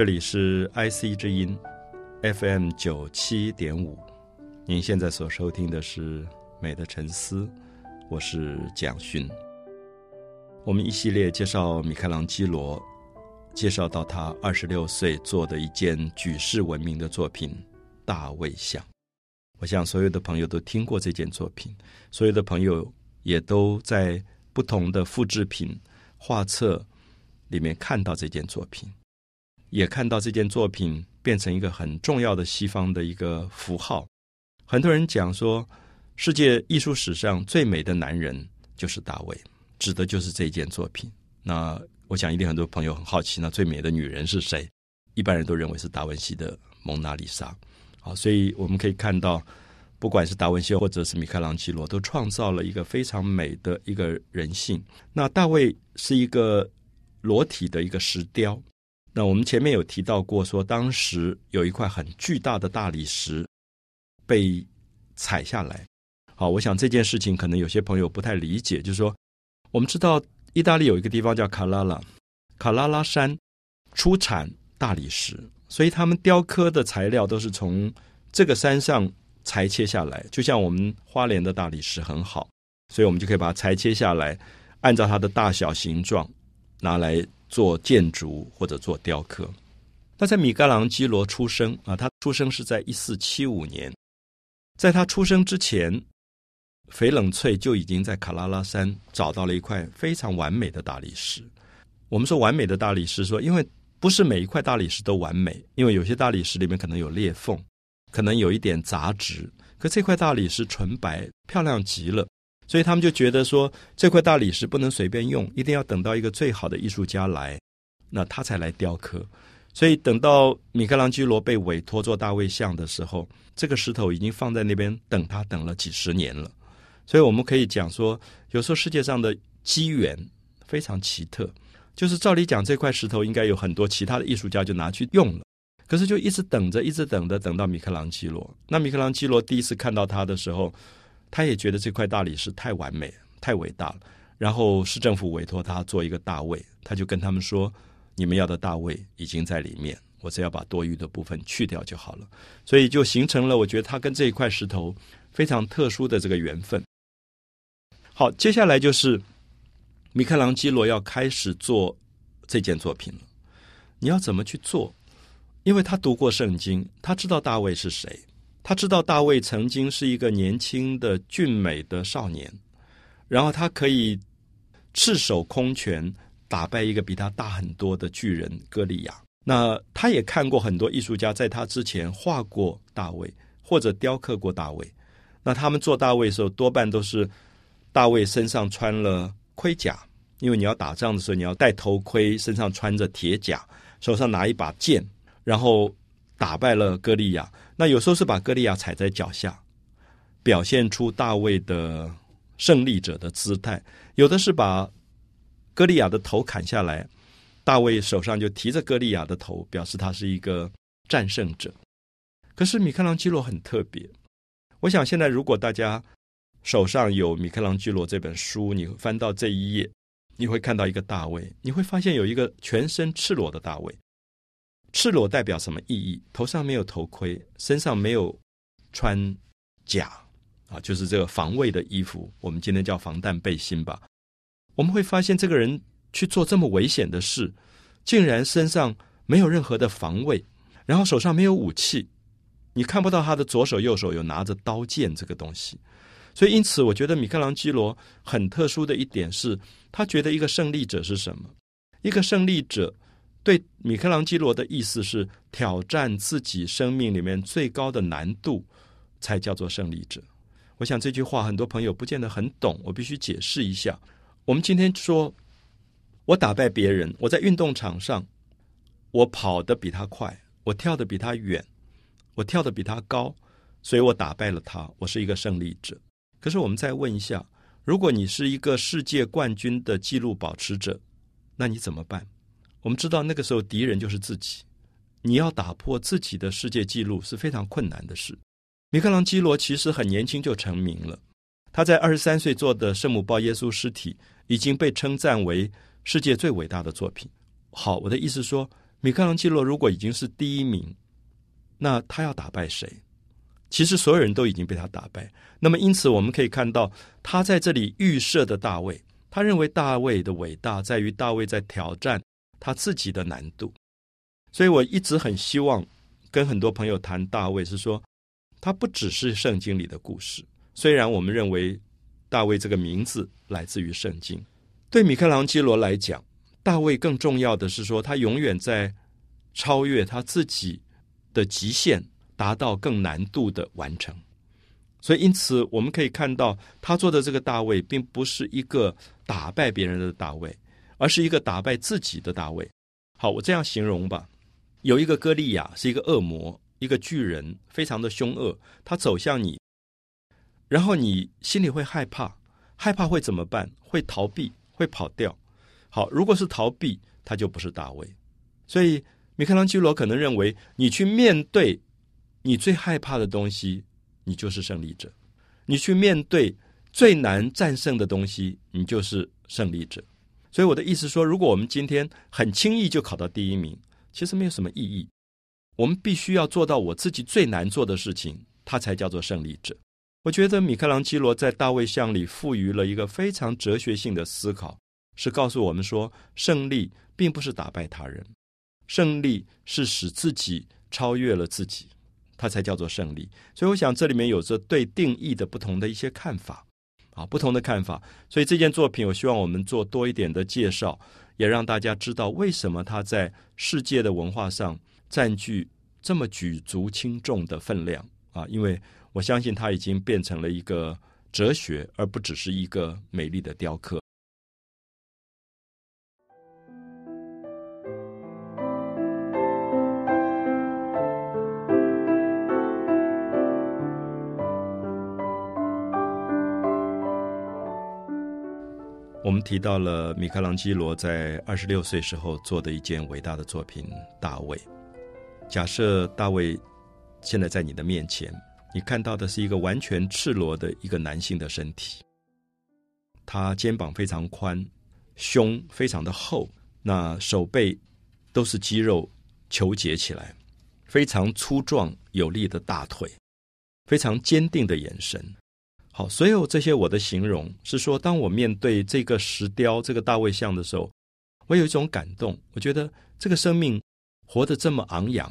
这里是 IC 之音 FM 九七点五，您现在所收听的是《美的沉思》，我是蒋勋。我们一系列介绍米开朗基罗，介绍到他二十六岁做的一件举世闻名的作品《大卫像》。我想所有的朋友都听过这件作品，所有的朋友也都在不同的复制品、画册里面看到这件作品。也看到这件作品变成一个很重要的西方的一个符号。很多人讲说，世界艺术史上最美的男人就是大卫，指的就是这件作品。那我想一定很多朋友很好奇，那最美的女人是谁？一般人都认为是达文西的《蒙娜丽莎》。好，所以我们可以看到，不管是达文西或者是米开朗基罗，都创造了一个非常美的一个人性。那大卫是一个裸体的一个石雕。那我们前面有提到过，说当时有一块很巨大的大理石被踩下来。好，我想这件事情可能有些朋友不太理解，就是说，我们知道意大利有一个地方叫卡拉拉，卡拉拉山出产大理石，所以他们雕刻的材料都是从这个山上裁切下来。就像我们花莲的大理石很好，所以我们就可以把它裁切下来，按照它的大小形状拿来。做建筑或者做雕刻，那在米开朗基罗出生啊，他出生是在一四七五年，在他出生之前，翡冷翠就已经在卡拉拉山找到了一块非常完美的大理石。我们说完美的大理石，说因为不是每一块大理石都完美，因为有些大理石里面可能有裂缝，可能有一点杂质，可这块大理石纯白，漂亮极了。所以他们就觉得说，这块大理石不能随便用，一定要等到一个最好的艺术家来，那他才来雕刻。所以等到米开朗基罗被委托做大卫像的时候，这个石头已经放在那边等他等了几十年了。所以我们可以讲说，有时候世界上的机缘非常奇特，就是照理讲这块石头应该有很多其他的艺术家就拿去用了，可是就一直等着，一直等着，等到米开朗基罗。那米开朗基罗第一次看到他的时候。他也觉得这块大理石太完美、太伟大了。然后市政府委托他做一个大卫，他就跟他们说：“你们要的大卫已经在里面，我只要把多余的部分去掉就好了。”所以就形成了，我觉得他跟这一块石头非常特殊的这个缘分。好，接下来就是米开朗基罗要开始做这件作品了。你要怎么去做？因为他读过圣经，他知道大卫是谁。他知道大卫曾经是一个年轻的俊美的少年，然后他可以赤手空拳打败一个比他大很多的巨人歌利亚。那他也看过很多艺术家在他之前画过大卫或者雕刻过大卫。那他们做大卫的时候，多半都是大卫身上穿了盔甲，因为你要打仗的时候你要戴头盔，身上穿着铁甲，手上拿一把剑，然后打败了歌利亚。那有时候是把歌利亚踩在脚下，表现出大卫的胜利者的姿态；有的是把歌利亚的头砍下来，大卫手上就提着歌利亚的头，表示他是一个战胜者。可是米开朗基罗很特别，我想现在如果大家手上有米开朗基罗这本书，你翻到这一页，你会看到一个大卫，你会发现有一个全身赤裸的大卫。赤裸代表什么意义？头上没有头盔，身上没有穿甲啊，就是这个防卫的衣服。我们今天叫防弹背心吧。我们会发现，这个人去做这么危险的事，竟然身上没有任何的防卫，然后手上没有武器，你看不到他的左手、右手有拿着刀剑这个东西。所以，因此，我觉得米开朗基罗很特殊的一点是，他觉得一个胜利者是什么？一个胜利者。对米开朗基罗的意思是挑战自己生命里面最高的难度，才叫做胜利者。我想这句话很多朋友不见得很懂，我必须解释一下。我们今天说，我打败别人，我在运动场上，我跑得比他快，我跳得比他远，我跳得比他高，所以我打败了他，我是一个胜利者。可是我们再问一下，如果你是一个世界冠军的纪录保持者，那你怎么办？我们知道那个时候敌人就是自己，你要打破自己的世界纪录是非常困难的事。米开朗基罗其实很年轻就成名了，他在二十三岁做的圣母抱耶稣尸体已经被称赞为世界最伟大的作品。好，我的意思说，米开朗基罗如果已经是第一名，那他要打败谁？其实所有人都已经被他打败。那么因此我们可以看到，他在这里预设的大卫，他认为大卫的伟大在于大卫在挑战他自己的难度。所以我一直很希望跟很多朋友谈大卫，是说他不只是圣经里的故事。虽然我们认为大卫这个名字来自于圣经，对米开朗基罗来讲，大卫更重要的是说他永远在超越他自己的极限，达到更难度的完成。所以因此我们可以看到他做的这个大卫，并不是一个打败别人的大卫，而是一个打败自己的大卫。好，我这样形容吧。有一个歌利亚是一个恶魔，一个巨人，非常的凶恶。他走向你，然后你心里会害怕，害怕会怎么办？会逃避，会跑掉。好，如果是逃避，他就不是大卫。所以米开朗基罗可能认为，你去面对你最害怕的东西，你就是胜利者；你去面对最难战胜的东西，你就是胜利者。所以我的意思说，如果我们今天很轻易就考到第一名。其实没有什么意义。我们必须要做到我自己最难做的事情，它才叫做胜利者。我觉得米开朗基罗在大卫像里赋予了一个非常哲学性的思考，是告诉我们说，胜利并不是打败他人，胜利是使自己超越了自己，他才叫做胜利。所以，我想这里面有着对定义的不同的一些看法啊，不同的看法。所以这件作品，我希望我们做多一点的介绍。也让大家知道为什么它在世界的文化上占据这么举足轻重的分量啊！因为我相信它已经变成了一个哲学，而不只是一个美丽的雕刻。提到了米开朗基罗在二十六岁时候做的一件伟大的作品《大卫》。假设大卫现在在你的面前，你看到的是一个完全赤裸的一个男性的身体，他肩膀非常宽，胸非常的厚，那手背都是肌肉球结起来，非常粗壮有力的大腿，非常坚定的眼神。好，所有这些我的形容是说，当我面对这个石雕、这个大卫像的时候，我有一种感动。我觉得这个生命活得这么昂扬，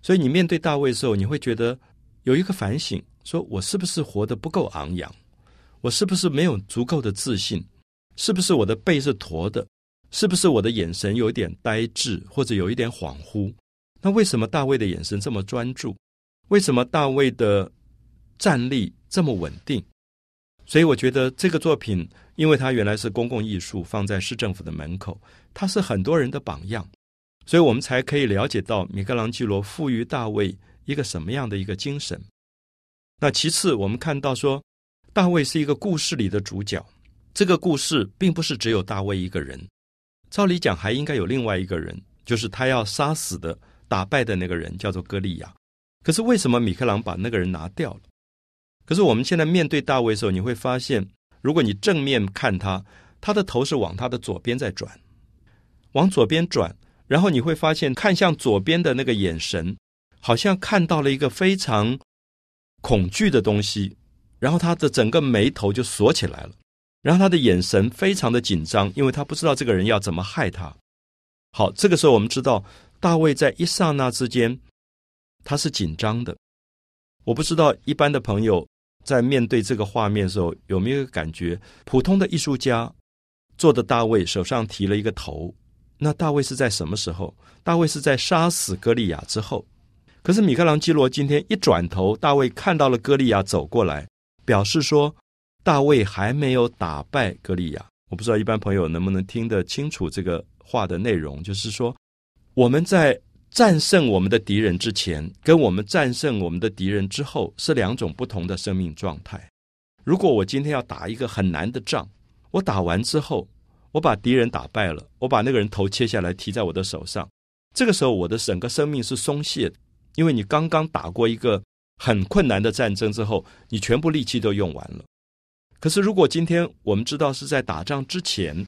所以你面对大卫的时候，你会觉得有一个反省：说我是不是活得不够昂扬？我是不是没有足够的自信？是不是我的背是驼的？是不是我的眼神有一点呆滞，或者有一点恍惚？那为什么大卫的眼神这么专注？为什么大卫的站立这么稳定？所以我觉得这个作品，因为它原来是公共艺术，放在市政府的门口，它是很多人的榜样，所以我们才可以了解到米开朗基罗赋予大卫一个什么样的一个精神。那其次，我们看到说，大卫是一个故事里的主角，这个故事并不是只有大卫一个人，照理讲还应该有另外一个人，就是他要杀死的、打败的那个人，叫做歌利亚。可是为什么米开朗把那个人拿掉了？可是我们现在面对大卫的时候，你会发现，如果你正面看他，他的头是往他的左边在转，往左边转，然后你会发现，看向左边的那个眼神，好像看到了一个非常恐惧的东西，然后他的整个眉头就锁起来了，然后他的眼神非常的紧张，因为他不知道这个人要怎么害他。好，这个时候我们知道，大卫在一刹那之间，他是紧张的。我不知道一般的朋友。在面对这个画面的时候，有没有感觉普通的艺术家做的大卫手上提了一个头？那大卫是在什么时候？大卫是在杀死歌利亚之后。可是米开朗基罗今天一转头，大卫看到了歌利亚走过来，表示说大卫还没有打败歌利亚。我不知道一般朋友能不能听得清楚这个话的内容，就是说我们在。战胜我们的敌人之前，跟我们战胜我们的敌人之后是两种不同的生命状态。如果我今天要打一个很难的仗，我打完之后，我把敌人打败了，我把那个人头切下来提在我的手上，这个时候我的整个生命是松懈的，因为你刚刚打过一个很困难的战争之后，你全部力气都用完了。可是如果今天我们知道是在打仗之前，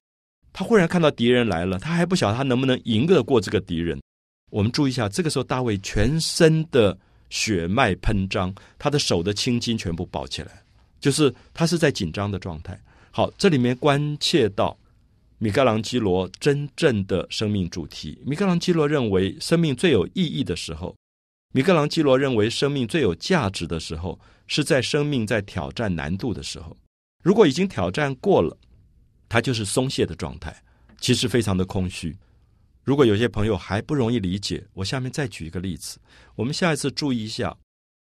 他忽然看到敌人来了，他还不晓得他能不能赢得过这个敌人。我们注意一下，这个时候大卫全身的血脉喷张，他的手的青筋全部抱起来，就是他是在紧张的状态。好，这里面关切到米开朗基罗真正的生命主题。米开朗基罗认为，生命最有意义的时候，米开朗基罗认为生命最有价值的时候，是在生命在挑战难度的时候。如果已经挑战过了，他就是松懈的状态，其实非常的空虚。如果有些朋友还不容易理解，我下面再举一个例子。我们下一次注意一下，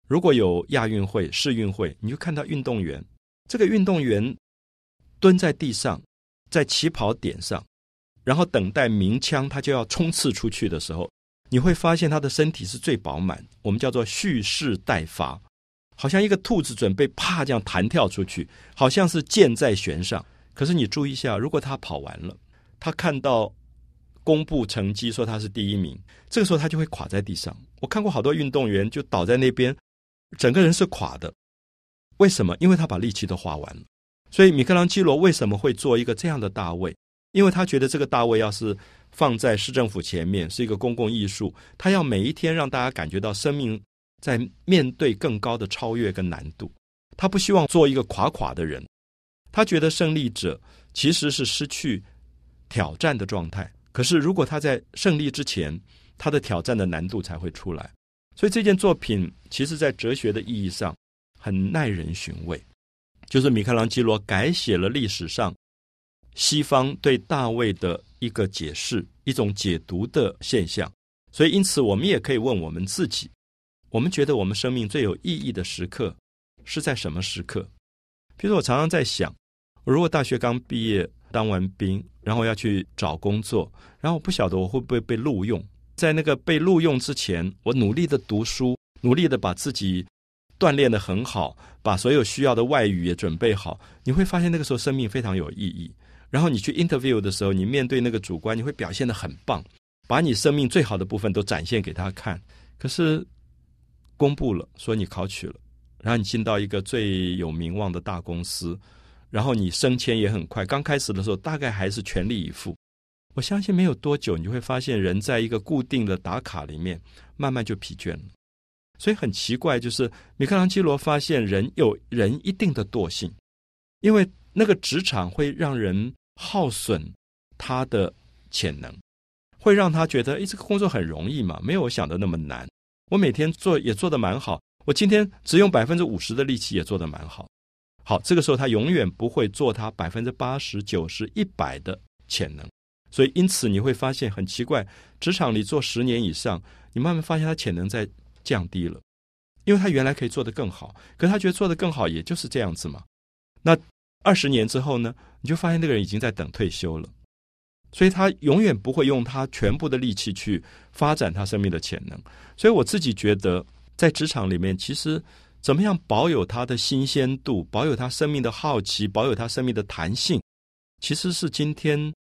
如果有亚运会、世运会，你就看到运动员，这个运动员蹲在地上，在起跑点上，然后等待鸣枪，他就要冲刺出去的时候，你会发现他的身体是最饱满，我们叫做蓄势待发，好像一个兔子准备啪这样弹跳出去，好像是箭在弦上。可是你注意一下，如果他跑完了，他看到。公布成绩说他是第一名，这个时候他就会垮在地上。我看过好多运动员就倒在那边，整个人是垮的。为什么？因为他把力气都花完了。所以米开朗基罗为什么会做一个这样的大卫？因为他觉得这个大卫要是放在市政府前面是一个公共艺术，他要每一天让大家感觉到生命在面对更高的超越跟难度。他不希望做一个垮垮的人。他觉得胜利者其实是失去挑战的状态。可是，如果他在胜利之前，他的挑战的难度才会出来。所以，这件作品其实在哲学的意义上很耐人寻味。就是米开朗基罗改写了历史上西方对大卫的一个解释、一种解读的现象。所以，因此我们也可以问我们自己：我们觉得我们生命最有意义的时刻是在什么时刻？比如，我常常在想，我如果大学刚毕业。当完兵，然后要去找工作，然后我不晓得我会不会被录用。在那个被录用之前，我努力的读书，努力的把自己锻炼的很好，把所有需要的外语也准备好。你会发现那个时候生命非常有意义。然后你去 interview 的时候，你面对那个主观，你会表现的很棒，把你生命最好的部分都展现给他看。可是公布了，说你考取了，然后你进到一个最有名望的大公司。然后你升迁也很快，刚开始的时候大概还是全力以赴。我相信没有多久，你就会发现人在一个固定的打卡里面，慢慢就疲倦了。所以很奇怪，就是米开朗基罗发现人有人一定的惰性，因为那个职场会让人耗损他的潜能，会让他觉得，哎，这个工作很容易嘛，没有我想的那么难。我每天做也做得蛮好，我今天只用百分之五十的力气也做得蛮好。好，这个时候他永远不会做他百分之八十九十一百的潜能，所以因此你会发现很奇怪，职场里做十年以上，你慢慢发现他潜能在降低了，因为他原来可以做得更好，可他觉得做得更好也就是这样子嘛。那二十年之后呢，你就发现那个人已经在等退休了，所以他永远不会用他全部的力气去发展他生命的潜能。所以我自己觉得，在职场里面，其实。怎么样保有它的新鲜度，保有它生命的好奇，保有它生命的弹性，其实是今天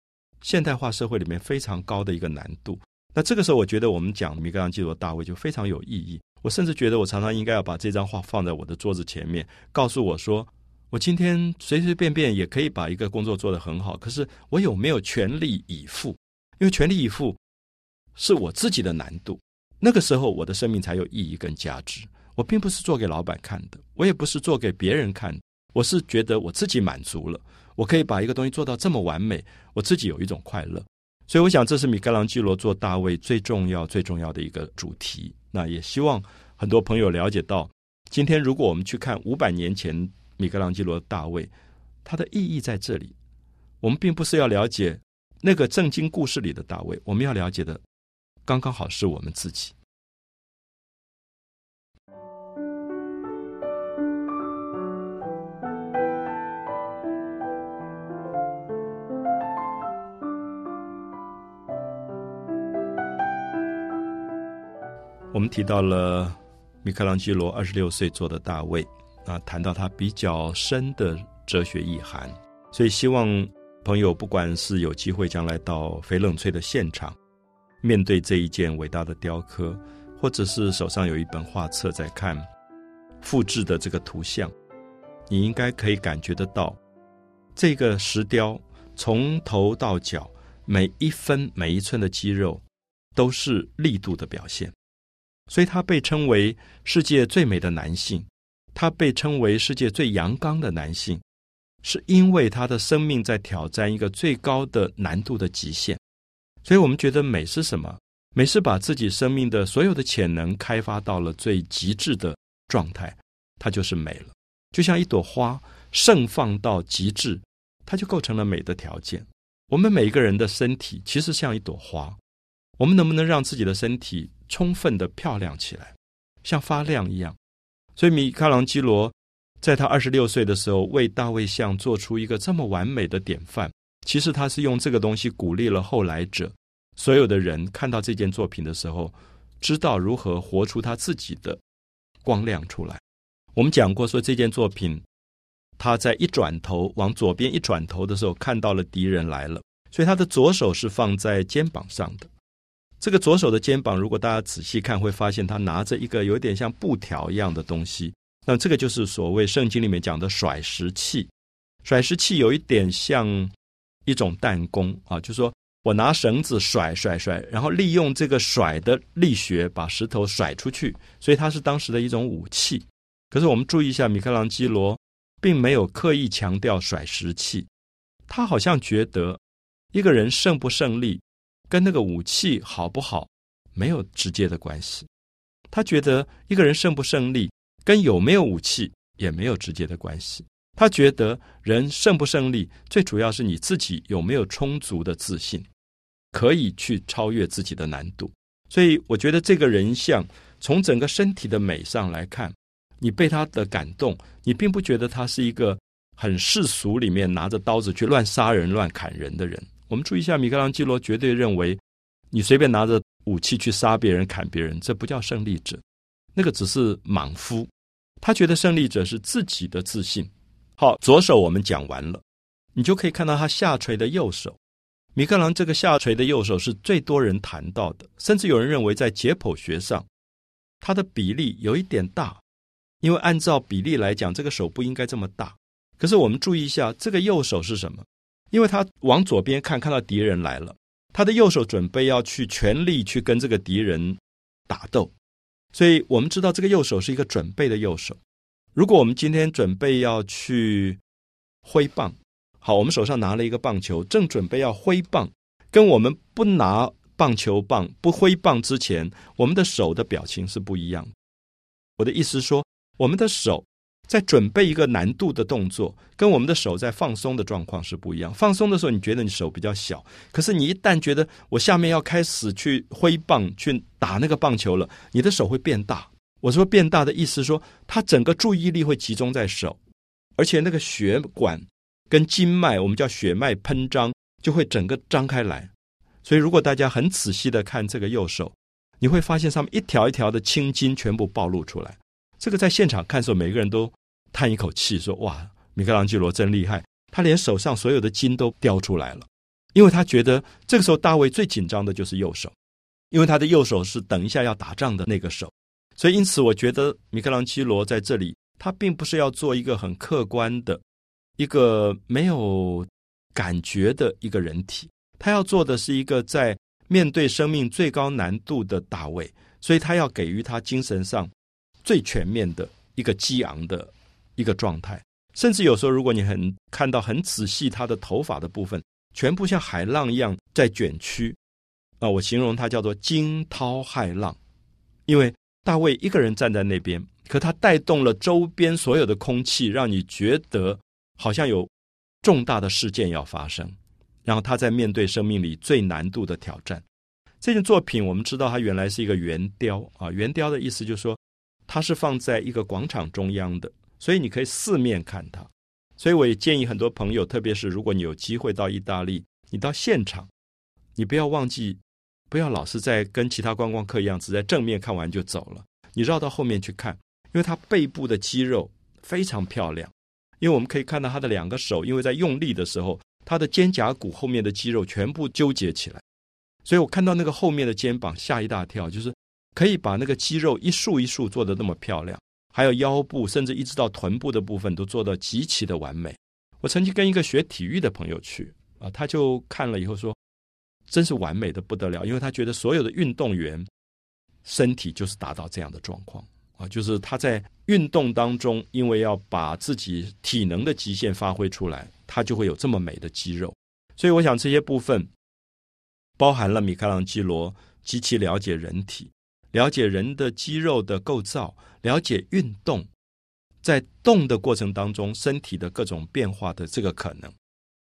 现代化社会里面非常高的一个难度。那这个时候，我觉得我们讲米开朗基罗大卫就非常有意义。我甚至觉得，我常常应该要把这张画放在我的桌子前面，告诉我说，我今天随随便便也可以把一个工作做得很好。可是我有没有全力以赴？因为全力以赴是我自己的难度。那个时候，我的生命才有意义跟价值。我并不是做给老板看的，我也不是做给别人看，我是觉得我自己满足了，我可以把一个东西做到这么完美，我自己有一种快乐。所以，我想这是米开朗基罗做大卫最重要、最重要的一个主题。那也希望很多朋友了解到，今天如果我们去看五百年前米开朗基罗的大卫，它的意义在这里。我们并不是要了解那个正经故事里的大卫，我们要了解的刚刚好是我们自己。我们提到了米开朗基罗二十六岁做的大卫啊，谈到他比较深的哲学意涵，所以希望朋友不管是有机会将来到翡冷翠的现场，面对这一件伟大的雕刻，或者是手上有一本画册在看复制的这个图像，你应该可以感觉得到，这个石雕从头到脚每一分每一寸的肌肉都是力度的表现，所以他被称为世界最美的男性，他被称为世界最阳刚的男性，是因为他的生命在挑战一个最高的难度的极限。所以我们觉得美是什么？美是把自己生命的所有的潜能开发到了最极致的状态，它就是美了。就像一朵花盛放到极致，它就构成了美的条件。我们每一个人的身体其实像一朵花，我们能不能让自己的身体充分的漂亮起来，像发亮一样？所以米开朗基罗在他二十六岁的时候为大卫像做出一个这么完美的典范。其实他是用这个东西鼓励了后来者，所有的人看到这件作品的时候，知道如何活出他自己的光亮出来。我们讲过说这件作品，他在一转头往左边一转头的时候，看到了敌人来了，所以他的左手是放在肩膀上的。这个左手的肩膀，如果大家仔细看，会发现他拿着一个有点像布条一样的东西。那这个就是所谓圣经里面讲的甩石器。甩石器有一点像。一种弹弓啊，就是说我拿绳子甩甩甩，然后利用这个甩的力学把石头甩出去，所以它是当时的一种武器。可是我们注意一下，米开朗基罗并没有刻意强调甩石器，他好像觉得一个人胜不胜利跟那个武器好不好没有直接的关系。他觉得一个人胜不胜利跟有没有武器也没有直接的关系。他觉得人胜不胜利，最主要是你自己有没有充足的自信，可以去超越自己的难度。所以，我觉得这个人像从整个身体的美上来看，你被他的感动，你并不觉得他是一个很世俗里面拿着刀子去乱杀人、乱砍人的人。我们注意一下，米开朗基罗绝对认为，你随便拿着武器去杀别人、砍别人，这不叫胜利者，那个只是莽夫。他觉得胜利者是自己的自信。好，左手我们讲完了，你就可以看到他下垂的右手。米开朗这个下垂的右手是最多人谈到的，甚至有人认为在解剖学上，它的比例有一点大，因为按照比例来讲，这个手不应该这么大。可是我们注意一下，这个右手是什么？因为他往左边看，看到敌人来了，他的右手准备要去全力去跟这个敌人打斗，所以我们知道这个右手是一个准备的右手。如果我们今天准备要去挥棒，好，我们手上拿了一个棒球，正准备要挥棒，跟我们不拿棒球棒、不挥棒之前，我们的手的表情是不一样的。我的意思说，我们的手在准备一个难度的动作，跟我们的手在放松的状况是不一样。放松的时候，你觉得你手比较小，可是你一旦觉得我下面要开始去挥棒、去打那个棒球了，你的手会变大。我说变大的意思，说他整个注意力会集中在手，而且那个血管跟经脉，我们叫血脉喷张，就会整个张开来。所以，如果大家很仔细的看这个右手，你会发现上面一条一条的青筋全部暴露出来。这个在现场看的时候，每个人都叹一口气，说：“哇，米开朗基罗真厉害！他连手上所有的筋都雕出来了，因为他觉得这个时候大卫最紧张的就是右手，因为他的右手是等一下要打仗的那个手。”所以，因此，我觉得米开朗基罗在这里，他并不是要做一个很客观的、一个没有感觉的一个人体，他要做的是一个在面对生命最高难度的大卫，所以他要给予他精神上最全面的一个激昂的一个状态。甚至有时候，如果你很看到很仔细，他的头发的部分全部像海浪一样在卷曲啊，我形容它叫做惊涛骇浪，因为。大卫一个人站在那边，可他带动了周边所有的空气，让你觉得好像有重大的事件要发生。然后他在面对生命里最难度的挑战。这件作品我们知道，它原来是一个圆雕啊。圆雕的意思就是说，它是放在一个广场中央的，所以你可以四面看它。所以我也建议很多朋友，特别是如果你有机会到意大利，你到现场，你不要忘记。不要老是在跟其他观光客一样，只在正面看完就走了。你绕到后面去看，因为他背部的肌肉非常漂亮。因为我们可以看到他的两个手，因为在用力的时候，他的肩胛骨后面的肌肉全部纠结起来。所以我看到那个后面的肩膀吓一大跳，就是可以把那个肌肉一束一束做的那么漂亮，还有腰部，甚至一直到臀部的部分都做到极其的完美。我曾经跟一个学体育的朋友去啊，他就看了以后说。真是完美的不得了，因为他觉得所有的运动员身体就是达到这样的状况啊，就是他在运动当中，因为要把自己体能的极限发挥出来，他就会有这么美的肌肉。所以，我想这些部分包含了米开朗基罗极其了解人体、了解人的肌肉的构造、了解运动在动的过程当中身体的各种变化的这个可能。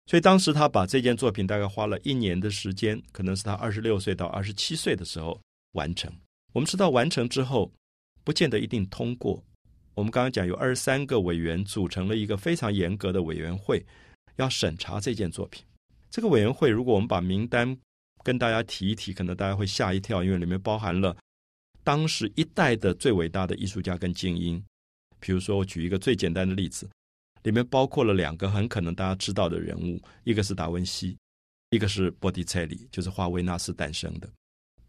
所以当时他把这件作品大概花了一年的时间，可能是他二十六岁到二十七岁的时候完成。我们知道完成之后，不见得一定通过。我们刚刚讲有二十三个委员组成了一个非常严格的委员会，要审查这件作品。这个委员会，如果我们把名单跟大家提一提，可能大家会吓一跳，因为里面包含了当时一代的最伟大的艺术家跟精英。比如说，我举一个最简单的例子。里面包括了两个很可能大家知道的人物，一个是达文西，一个是波提切利，就是画维纳斯诞生的。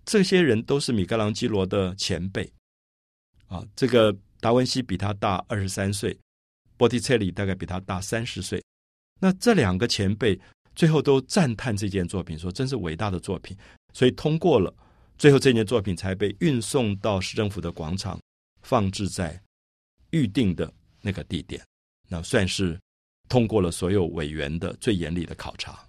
这些人都是米开朗基罗的前辈啊。这个达文西比他大二十三岁，波提切利大概比他大三十岁。那这两个前辈最后都赞叹这件作品，说真是伟大的作品，所以通过了。最后这件作品才被运送到市政府的广场，放置在预定的那个地点。那算是通过了所有委员的最严厉的考察。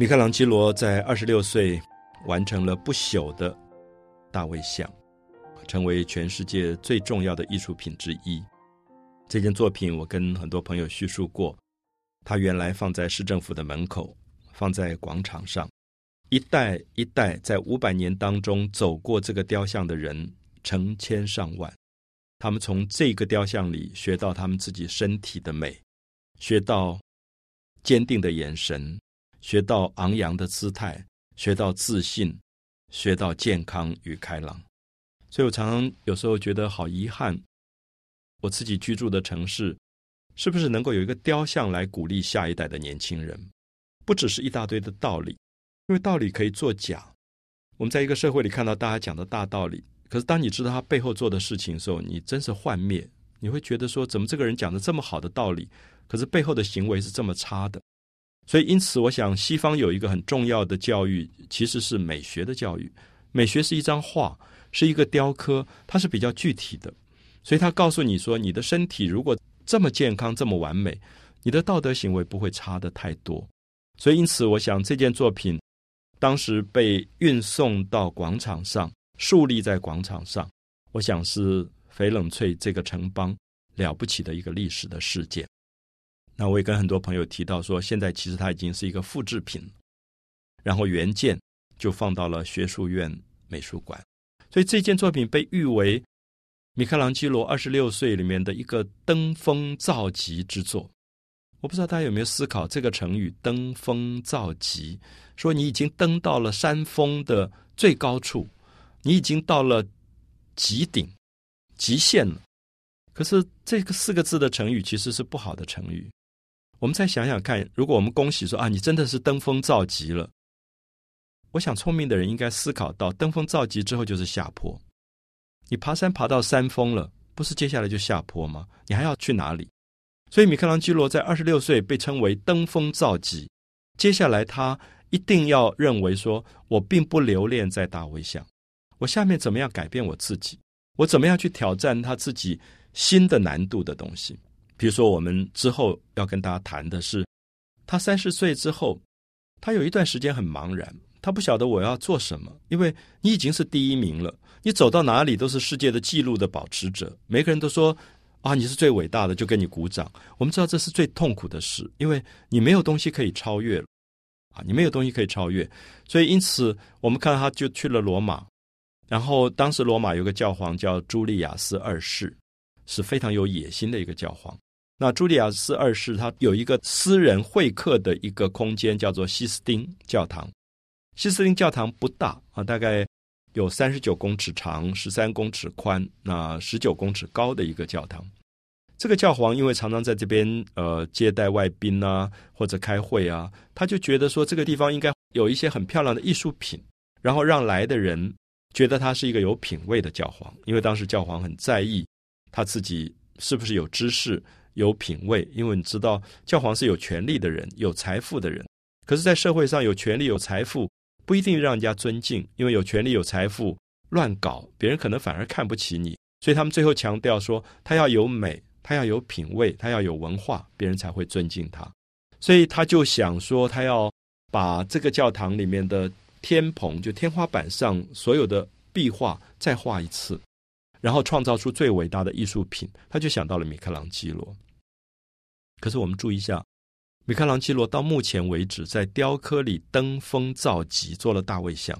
米开朗基罗在二十六岁完成了不朽的大卫像。成为全世界最重要的艺术品之一。这件作品我跟很多朋友叙述过，它原来放在市政府的门口，放在广场上，一代一代在五百年当中走过这个雕像的人成千上万，他们从这个雕像里学到他们自己身体的美，学到坚定的眼神，学到昂扬的姿态，学到自信，学到健康与开朗。所以我常常有时候觉得好遗憾，我自己居住的城市是不是能够有一个雕像来鼓励下一代的年轻人？不只是一大堆的道理，因为道理可以作假。我们在一个社会里看到大家讲的大道理，可是当你知道他背后做的事情的时候，你真是幻灭。你会觉得说，怎么这个人讲的这么好的道理，可是背后的行为是这么差的？所以，因此，我想西方有一个很重要的教育，其实是美学的教育。美学是一张画。是一个雕刻，它是比较具体的，所以他告诉你说，你的身体如果这么健康、这么完美，你的道德行为不会差的太多。所以，因此，我想这件作品当时被运送到广场上，树立在广场上，我想是翡冷翠这个城邦了不起的一个历史的事件。那我也跟很多朋友提到说，现在其实它已经是一个复制品，然后原件就放到了学术院美术馆。所以这件作品被誉为米开朗基罗二十六岁里面的一个登峰造极之作。我不知道大家有没有思考这个成语“登峰造极”，说你已经登到了山峰的最高处，你已经到了极顶、极限了。可是这个四个字的成语其实是不好的成语。我们再想想看，如果我们恭喜说啊，你真的是登峰造极了。我想，聪明的人应该思考到，登峰造极之后就是下坡。你爬山爬到山峰了，不是接下来就下坡吗？你还要去哪里？所以，米开朗基罗在二十六岁被称为登峰造极。接下来，他一定要认为说，我并不留恋在大卫像，我下面怎么样改变我自己？我怎么样去挑战他自己新的难度的东西？比如说，我们之后要跟大家谈的是，他三十岁之后，他有一段时间很茫然。他不晓得我要做什么，因为你已经是第一名了，你走到哪里都是世界的纪录的保持者，每个人都说啊你是最伟大的，就跟你鼓掌。我们知道这是最痛苦的事，因为你没有东西可以超越了啊，你没有东西可以超越，所以因此我们看到他就去了罗马，然后当时罗马有个教皇叫朱利亚斯二世，是非常有野心的一个教皇。那朱利亚斯二世他有一个私人会客的一个空间，叫做西斯丁教堂。西斯丁教堂不大啊，大概有三十九公尺长、十三公尺宽、那十九公尺高的一个教堂。这个教皇因为常常在这边呃接待外宾啊，或者开会啊，他就觉得说这个地方应该有一些很漂亮的艺术品，然后让来的人觉得他是一个有品位的教皇。因为当时教皇很在意他自己是不是有知识、有品位，因为你知道教皇是有权力的人、有财富的人，可是，在社会上有权力、有财富不一定让人家尊敬，因为有权力、有财富乱搞，别人可能反而看不起你。所以他们最后强调说，他要有美。他要有品位，他要有文化，别人才会尊敬他。所以他就想说，他要把这个教堂里面的天棚，就天花板上所有的壁画再画一次，然后创造出最伟大的艺术品。他就想到了米开朗基罗。可是我们注意一下，米开朗基罗到目前为止在雕刻里登峰造极，做了大卫像，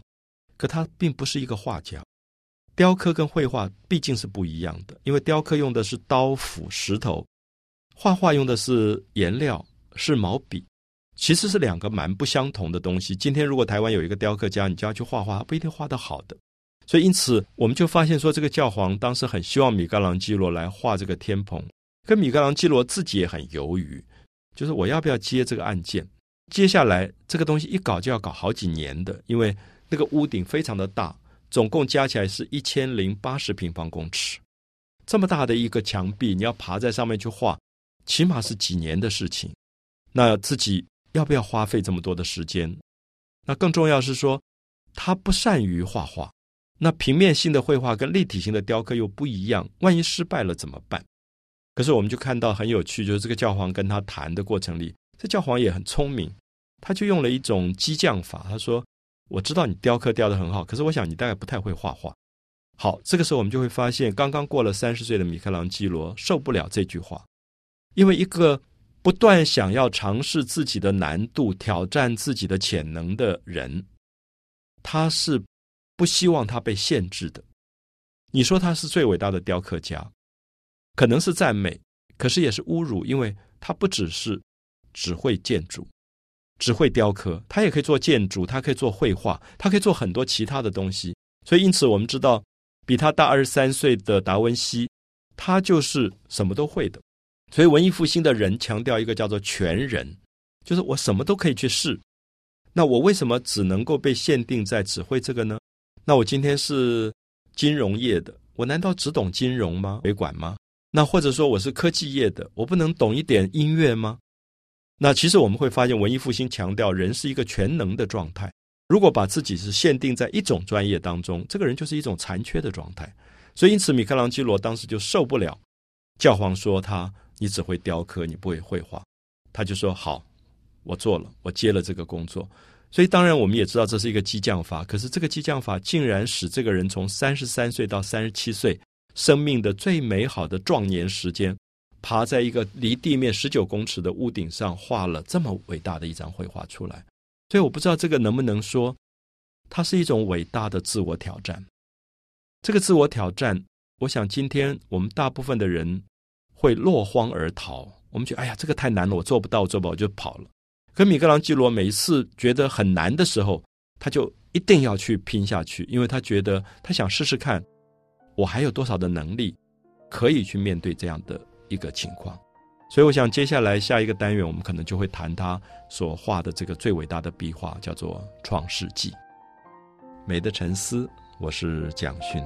可他并不是一个画家。雕刻跟绘画毕竟是不一样的，因为雕刻用的是刀斧石头，画画用的是颜料是毛笔，其实是两个蛮不相同的东西。今天如果台湾有一个雕刻家，你叫他去画画，不一定画得好的。所以因此我们就发现说，这个教皇当时很希望米开朗基罗来画这个天棚，可米开朗基罗自己也很犹豫，就是我要不要接这个案件？接下来这个东西一搞就要搞好几年的，因为那个屋顶非常的大。总共加起来是一千零八十平方公尺，这么大的一个墙壁，你要爬在上面去画，起码是几年的事情。那自己要不要花费这么多的时间？那更重要是说，他不善于画画。那平面性的绘画跟立体性的雕刻又不一样，万一失败了怎么办？可是我们就看到很有趣，就是这个教皇跟他谈的过程里，这教皇也很聪明，他就用了一种激将法，他说。我知道你雕刻雕的很好，可是我想你大概不太会画画。好，这个时候我们就会发现，刚刚过了三十岁的米开朗基罗受不了这句话，因为一个不断想要尝试自己的难度、挑战自己的潜能的人，他是不希望他被限制的。你说他是最伟大的雕刻家，可能是赞美，可是也是侮辱，因为他不只是只会建筑。只会雕刻，他也可以做建筑，他可以做绘画，他可以做很多其他的东西。所以，因此我们知道，比他大二十三岁的达文西，他就是什么都会的。所以，文艺复兴的人强调一个叫做全人，就是我什么都可以去试。那我为什么只能够被限定在只会这个呢？那我今天是金融业的，我难道只懂金融吗？没管吗？那或者说我是科技业的，我不能懂一点音乐吗？那其实我们会发现，文艺复兴强调人是一个全能的状态。如果把自己是限定在一种专业当中，这个人就是一种残缺的状态。所以，因此米开朗基罗当时就受不了教皇说他你只会雕刻，你不会绘画。他就说好，我做了，我接了这个工作。所以，当然我们也知道这是一个激将法。可是，这个激将法竟然使这个人从三十三岁到三十七岁，生命的最美好的壮年时间。爬在一个离地面十九公尺的屋顶上，画了这么伟大的一张绘画出来，所以我不知道这个能不能说，它是一种伟大的自我挑战。这个自我挑战，我想今天我们大部分的人会落荒而逃。我们觉得，哎呀，这个太难了，我做不到，做不到，我就跑了。可米格朗基罗每一次觉得很难的时候，他就一定要去拼下去，因为他觉得他想试试看，我还有多少的能力可以去面对这样的。一个情况，所以我想接下来下一个单元，我们可能就会谈他所画的这个最伟大的壁画，叫做《创世纪》。美的沉思，我是蒋勋。